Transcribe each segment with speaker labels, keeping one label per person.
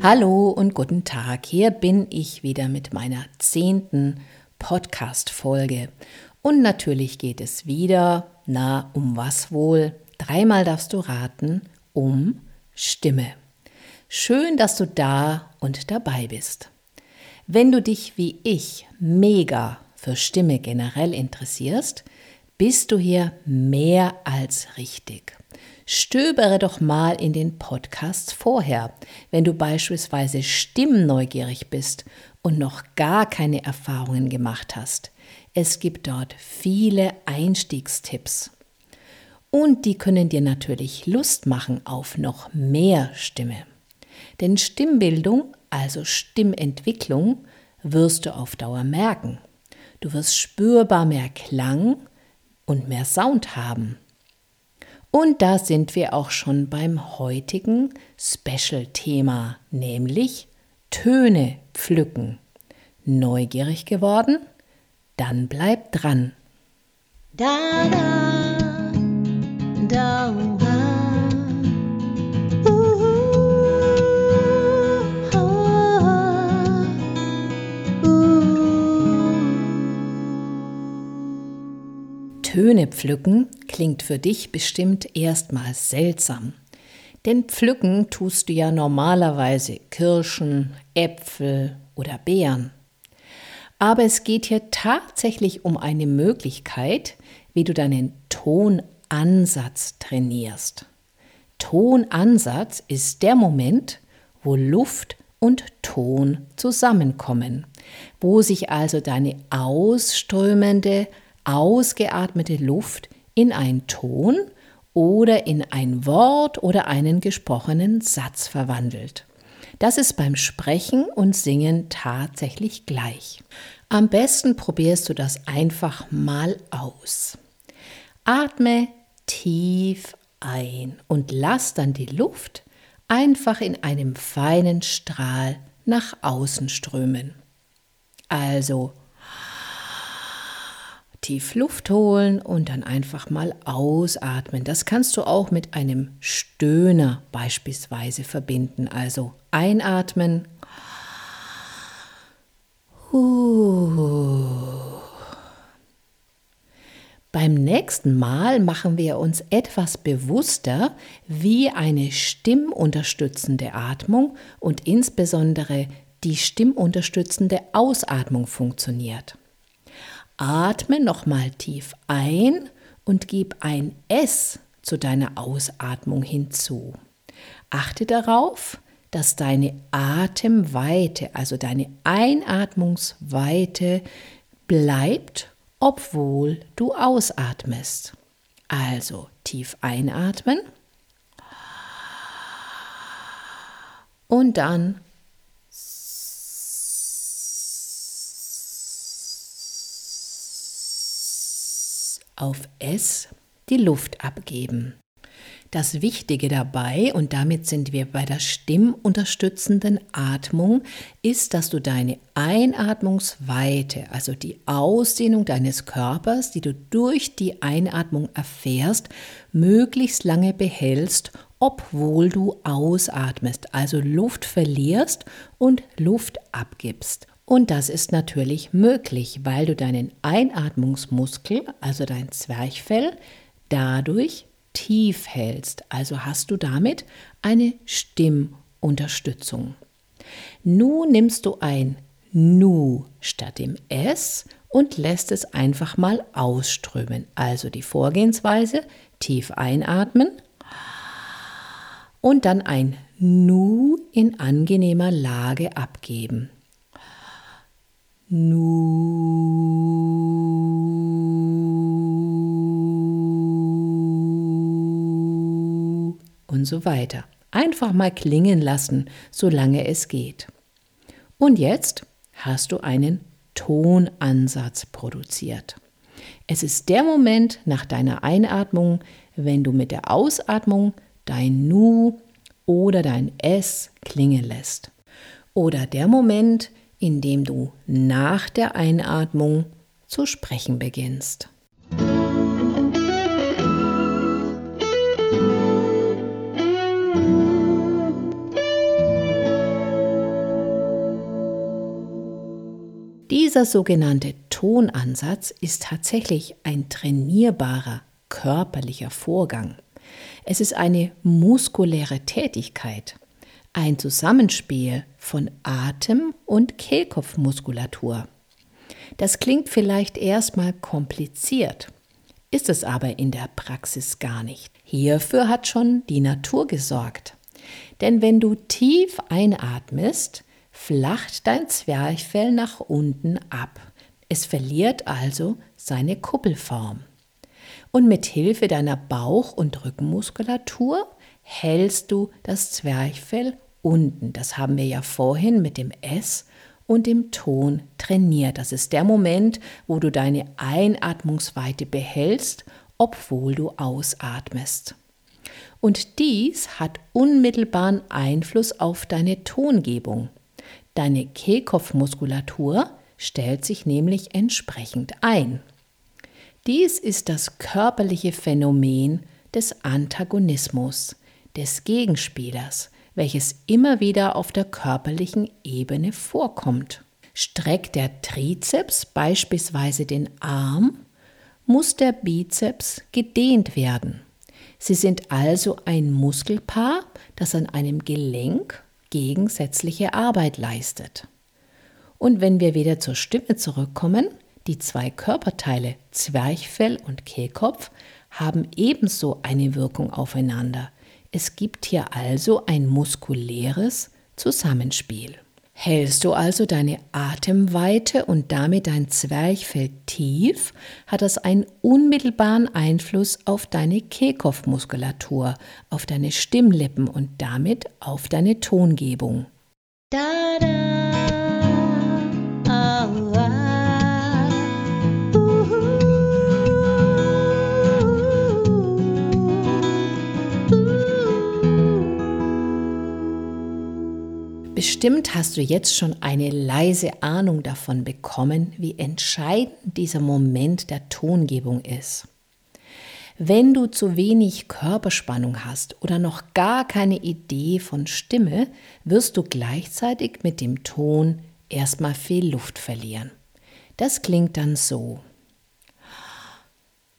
Speaker 1: Hallo und guten Tag. Hier bin ich wieder mit meiner zehnten Podcast-Folge. Und natürlich geht es wieder, na, um was wohl? Dreimal darfst du raten, um Stimme. Schön, dass du da und dabei bist. Wenn du dich wie ich mega für Stimme generell interessierst, bist du hier mehr als richtig. Stöbere doch mal in den Podcasts vorher, wenn du beispielsweise stimmneugierig bist und noch gar keine Erfahrungen gemacht hast. Es gibt dort viele Einstiegstipps. Und die können dir natürlich Lust machen auf noch mehr Stimme. Denn Stimmbildung, also Stimmentwicklung, wirst du auf Dauer merken. Du wirst spürbar mehr Klang und mehr Sound haben. Und da sind wir auch schon beim heutigen Special-Thema, nämlich Töne pflücken. Neugierig geworden? Dann bleib dran. Da, da, da, Töne pflücken klingt für dich bestimmt erstmal seltsam. Denn pflücken tust du ja normalerweise Kirschen, Äpfel oder Beeren. Aber es geht hier tatsächlich um eine Möglichkeit, wie du deinen Tonansatz trainierst. Tonansatz ist der Moment, wo Luft und Ton zusammenkommen, wo sich also deine ausströmende ausgeatmete Luft in einen Ton oder in ein Wort oder einen gesprochenen Satz verwandelt. Das ist beim Sprechen und Singen tatsächlich gleich. Am besten probierst du das einfach mal aus. Atme tief ein und lass dann die Luft einfach in einem feinen Strahl nach außen strömen. Also tief Luft holen und dann einfach mal ausatmen. Das kannst du auch mit einem Stöhner beispielsweise verbinden. Also einatmen. Beim nächsten Mal machen wir uns etwas bewusster, wie eine stimmunterstützende Atmung und insbesondere die stimmunterstützende Ausatmung funktioniert. Atme nochmal tief ein und gib ein S zu deiner Ausatmung hinzu. Achte darauf, dass deine Atemweite, also deine Einatmungsweite bleibt, obwohl du ausatmest. Also tief einatmen und dann auf S die Luft abgeben. Das Wichtige dabei, und damit sind wir bei der stimmunterstützenden Atmung, ist, dass du deine Einatmungsweite, also die Ausdehnung deines Körpers, die du durch die Einatmung erfährst, möglichst lange behältst, obwohl du ausatmest, also Luft verlierst und Luft abgibst. Und das ist natürlich möglich, weil du deinen Einatmungsmuskel, also dein Zwerchfell, dadurch tief hältst. Also hast du damit eine Stimmunterstützung. Nun nimmst du ein Nu statt dem S und lässt es einfach mal ausströmen. Also die Vorgehensweise, tief einatmen und dann ein Nu in angenehmer Lage abgeben. Nu. Und so weiter. Einfach mal klingen lassen, solange es geht. Und jetzt hast du einen Tonansatz produziert. Es ist der Moment nach deiner Einatmung, wenn du mit der Ausatmung dein Nu oder dein S klingen lässt. Oder der Moment, indem du nach der Einatmung zu sprechen beginnst. Dieser sogenannte Tonansatz ist tatsächlich ein trainierbarer körperlicher Vorgang. Es ist eine muskuläre Tätigkeit, ein Zusammenspiel von Atem- und Kehlkopfmuskulatur. Das klingt vielleicht erstmal kompliziert, ist es aber in der Praxis gar nicht. Hierfür hat schon die Natur gesorgt. Denn wenn du tief einatmest, flacht dein Zwerchfell nach unten ab. Es verliert also seine Kuppelform. Und mit Hilfe deiner Bauch- und Rückenmuskulatur hältst du das Zwerchfell unten. Das haben wir ja vorhin mit dem S und dem Ton trainiert. Das ist der Moment, wo du deine Einatmungsweite behältst, obwohl du ausatmest. Und dies hat unmittelbaren Einfluss auf deine Tongebung. Deine Kehlkopfmuskulatur stellt sich nämlich entsprechend ein. Dies ist das körperliche Phänomen des Antagonismus, des Gegenspielers, welches immer wieder auf der körperlichen Ebene vorkommt. Streckt der Trizeps beispielsweise den Arm, muss der Bizeps gedehnt werden. Sie sind also ein Muskelpaar, das an einem Gelenk gegensätzliche Arbeit leistet. Und wenn wir wieder zur Stimme zurückkommen, die zwei Körperteile Zwerchfell und Kehlkopf haben ebenso eine Wirkung aufeinander. Es gibt hier also ein muskuläres Zusammenspiel. Hältst du also deine Atemweite und damit dein Zwerchfell tief, hat das einen unmittelbaren Einfluss auf deine Kehlkopfmuskulatur, auf deine Stimmlippen und damit auf deine Tongebung. Da, da. Bestimmt hast du jetzt schon eine leise Ahnung davon bekommen, wie entscheidend dieser Moment der Tongebung ist. Wenn du zu wenig Körperspannung hast oder noch gar keine Idee von Stimme, wirst du gleichzeitig mit dem Ton erstmal viel Luft verlieren. Das klingt dann so.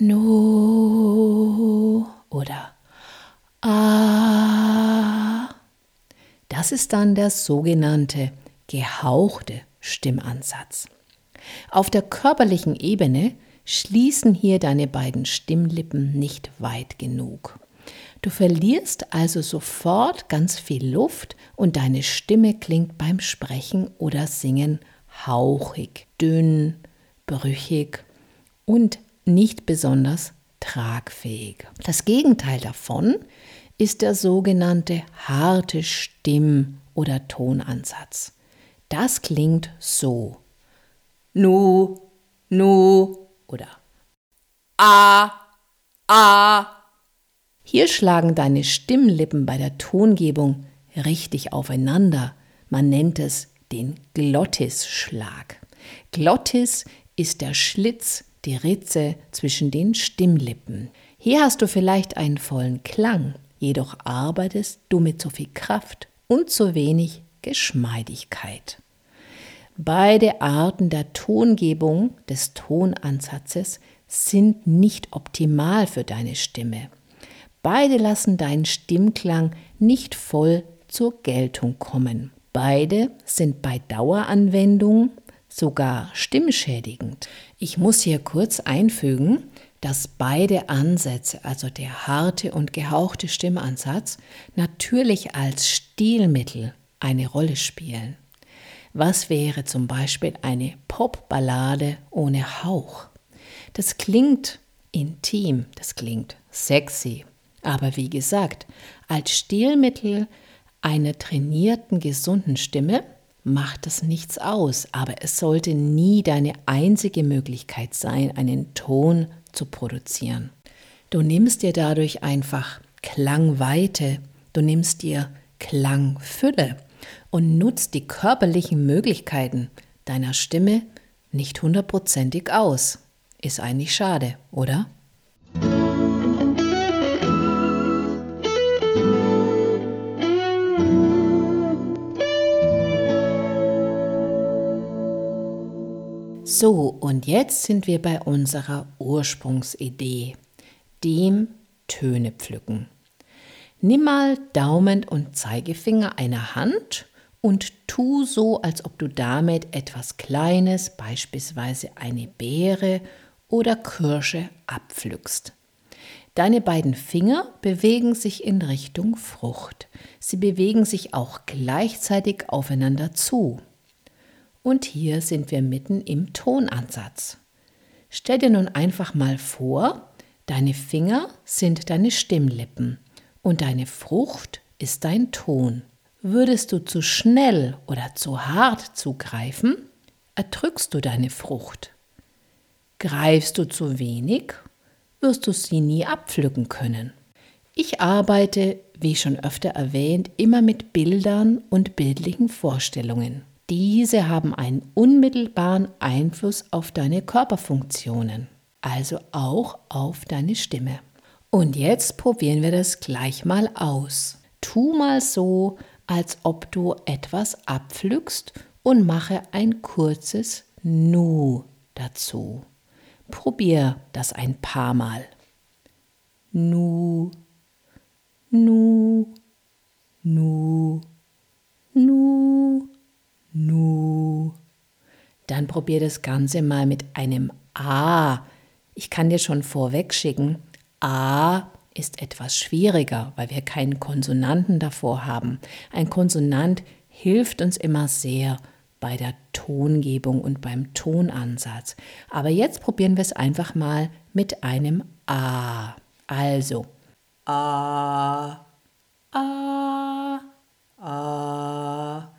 Speaker 1: No oder Das ist dann der sogenannte gehauchte Stimmansatz. Auf der körperlichen Ebene schließen hier deine beiden Stimmlippen nicht weit genug. Du verlierst also sofort ganz viel Luft und deine Stimme klingt beim Sprechen oder Singen hauchig, dünn, brüchig und nicht besonders tragfähig. Das Gegenteil davon ist der sogenannte harte Stimm- oder Tonansatz. Das klingt so. Nu, nu oder a, a. Hier schlagen deine Stimmlippen bei der Tongebung richtig aufeinander. Man nennt es den Glottisschlag. Glottis ist der Schlitz, die Ritze zwischen den Stimmlippen. Hier hast du vielleicht einen vollen Klang, jedoch arbeitest du mit so viel Kraft und so wenig Geschmeidigkeit. Beide Arten der Tongebung des Tonansatzes sind nicht optimal für deine Stimme. Beide lassen deinen Stimmklang nicht voll zur Geltung kommen. Beide sind bei Daueranwendung sogar stimmschädigend. Ich muss hier kurz einfügen, dass beide Ansätze, also der harte und gehauchte Stimmansatz, natürlich als Stilmittel eine Rolle spielen. Was wäre zum Beispiel eine Popballade ohne Hauch? Das klingt intim, das klingt sexy, aber wie gesagt, als Stilmittel einer trainierten, gesunden Stimme macht das nichts aus, aber es sollte nie deine einzige Möglichkeit sein, einen Ton zu produzieren. Du nimmst dir dadurch einfach Klangweite, du nimmst dir Klangfülle und nutzt die körperlichen Möglichkeiten deiner Stimme nicht hundertprozentig aus. Ist eigentlich schade, oder? So, und jetzt sind wir bei unserer Ursprungsidee, dem Töne pflücken. Nimm mal Daumen und Zeigefinger einer Hand und tu so, als ob du damit etwas Kleines, beispielsweise eine Beere oder Kirsche, abpflückst. Deine beiden Finger bewegen sich in Richtung Frucht. Sie bewegen sich auch gleichzeitig aufeinander zu. Und hier sind wir mitten im Tonansatz. Stell dir nun einfach mal vor, deine Finger sind deine Stimmlippen und deine Frucht ist dein Ton. Würdest du zu schnell oder zu hart zugreifen, erdrückst du deine Frucht. Greifst du zu wenig, wirst du sie nie abpflücken können. Ich arbeite, wie schon öfter erwähnt, immer mit Bildern und bildlichen Vorstellungen. Diese haben einen unmittelbaren Einfluss auf deine Körperfunktionen, also auch auf deine Stimme. Und jetzt probieren wir das gleich mal aus. Tu mal so, als ob du etwas abpflückst und mache ein kurzes Nu dazu. Probier das ein paar Mal. Nu, nu, nu, nu. Dann probier das Ganze mal mit einem A. Ich kann dir schon vorweg schicken, A ist etwas schwieriger, weil wir keinen Konsonanten davor haben. Ein Konsonant hilft uns immer sehr bei der Tongebung und beim Tonansatz. Aber jetzt probieren wir es einfach mal mit einem A. Also A, A, A, A.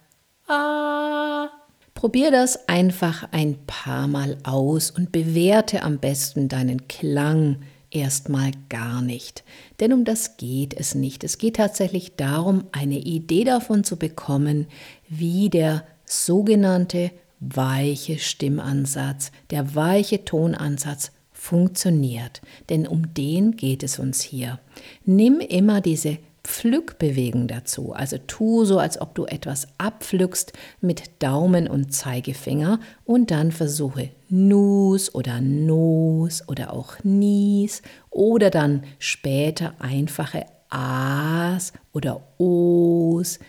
Speaker 1: Probier das einfach ein paar Mal aus und bewerte am besten deinen Klang erstmal gar nicht. Denn um das geht es nicht. Es geht tatsächlich darum, eine Idee davon zu bekommen, wie der sogenannte weiche Stimmansatz, der weiche Tonansatz funktioniert. Denn um den geht es uns hier. Nimm immer diese Pflückbewegung dazu. Also tu so, als ob du etwas abpflückst mit Daumen und Zeigefinger und dann versuche Nus oder Nos oder auch Nies oder dann später einfache As oder Os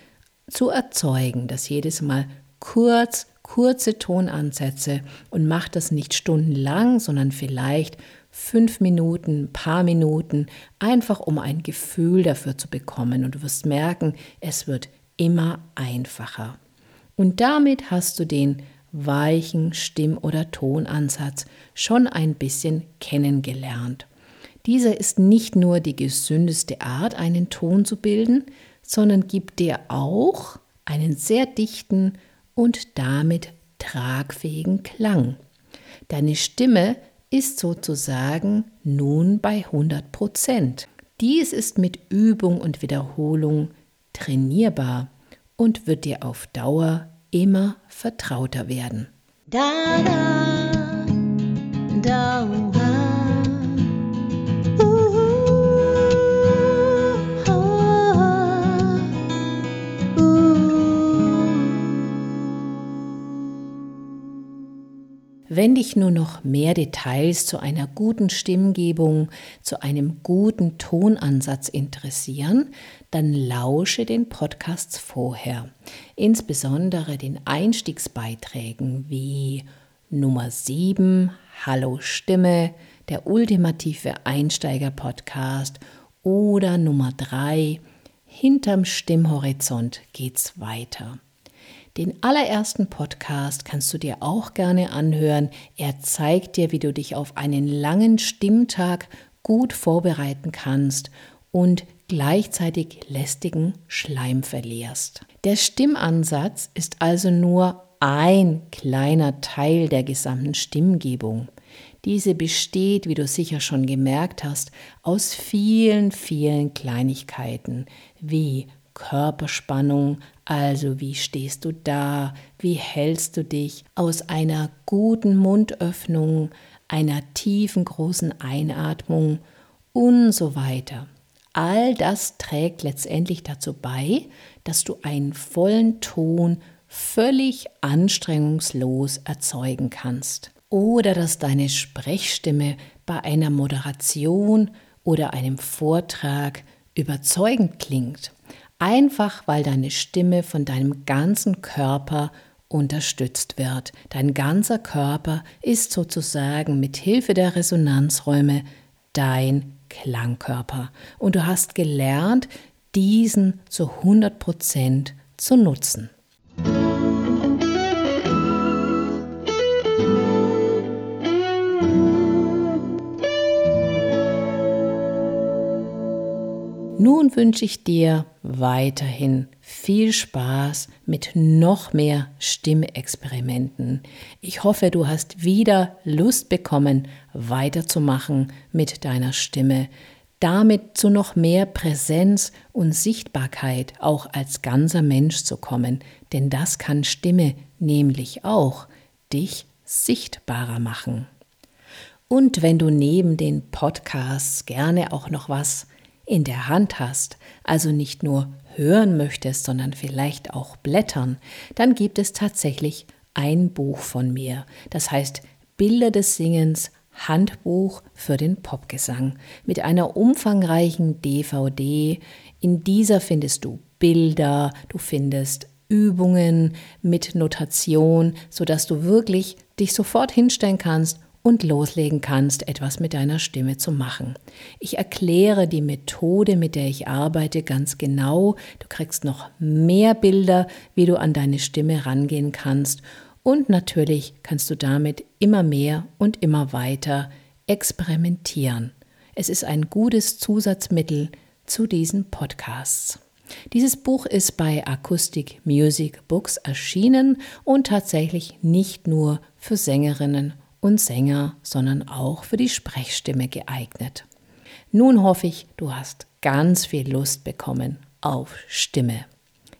Speaker 1: zu erzeugen, dass jedes Mal kurz, kurze Tonansätze und mach das nicht stundenlang, sondern vielleicht fünf Minuten, paar Minuten, einfach um ein Gefühl dafür zu bekommen. Und du wirst merken, es wird immer einfacher. Und damit hast du den weichen Stimm- oder Tonansatz schon ein bisschen kennengelernt. Dieser ist nicht nur die gesündeste Art, einen Ton zu bilden, sondern gibt dir auch einen sehr dichten und damit tragfähigen Klang. Deine Stimme ist sozusagen nun bei 100 Prozent. Dies ist mit Übung und Wiederholung trainierbar und wird dir auf Dauer immer vertrauter werden. Da, da, da, Wenn dich nur noch mehr Details zu einer guten Stimmgebung, zu einem guten Tonansatz interessieren, dann lausche den Podcasts vorher. Insbesondere den Einstiegsbeiträgen wie Nummer 7, Hallo Stimme, der ultimative Einsteiger-Podcast oder Nummer 3, Hinterm Stimmhorizont geht's weiter. Den allerersten Podcast kannst du dir auch gerne anhören. Er zeigt dir, wie du dich auf einen langen Stimmtag gut vorbereiten kannst und gleichzeitig lästigen Schleim verlierst. Der Stimmansatz ist also nur ein kleiner Teil der gesamten Stimmgebung. Diese besteht, wie du sicher schon gemerkt hast, aus vielen, vielen Kleinigkeiten wie Körperspannung, also wie stehst du da, wie hältst du dich aus einer guten Mundöffnung, einer tiefen großen Einatmung und so weiter. All das trägt letztendlich dazu bei, dass du einen vollen Ton völlig anstrengungslos erzeugen kannst. oder dass deine Sprechstimme bei einer Moderation oder einem Vortrag überzeugend klingt. Einfach weil deine Stimme von deinem ganzen Körper unterstützt wird. Dein ganzer Körper ist sozusagen mit Hilfe der Resonanzräume dein Klangkörper. Und du hast gelernt, diesen zu 100 Prozent zu nutzen. Nun wünsche ich dir weiterhin viel Spaß mit noch mehr Stimmexperimenten. Ich hoffe, du hast wieder Lust bekommen, weiterzumachen mit deiner Stimme, damit zu noch mehr Präsenz und Sichtbarkeit auch als ganzer Mensch zu kommen, denn das kann Stimme nämlich auch dich sichtbarer machen. Und wenn du neben den Podcasts gerne auch noch was in der Hand hast, also nicht nur hören möchtest, sondern vielleicht auch blättern, dann gibt es tatsächlich ein Buch von mir. Das heißt Bilder des Singens Handbuch für den Popgesang mit einer umfangreichen DVD. In dieser findest du Bilder, du findest Übungen mit Notation, sodass du wirklich dich sofort hinstellen kannst und loslegen kannst, etwas mit deiner Stimme zu machen. Ich erkläre die Methode, mit der ich arbeite, ganz genau. Du kriegst noch mehr Bilder, wie du an deine Stimme rangehen kannst. Und natürlich kannst du damit immer mehr und immer weiter experimentieren. Es ist ein gutes Zusatzmittel zu diesen Podcasts. Dieses Buch ist bei Acoustic Music Books erschienen und tatsächlich nicht nur für Sängerinnen und Sänger, sondern auch für die Sprechstimme geeignet. Nun hoffe ich, du hast ganz viel Lust bekommen auf Stimme.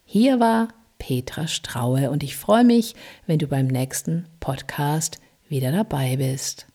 Speaker 1: Hier war Petra Straue und ich freue mich, wenn du beim nächsten Podcast wieder dabei bist.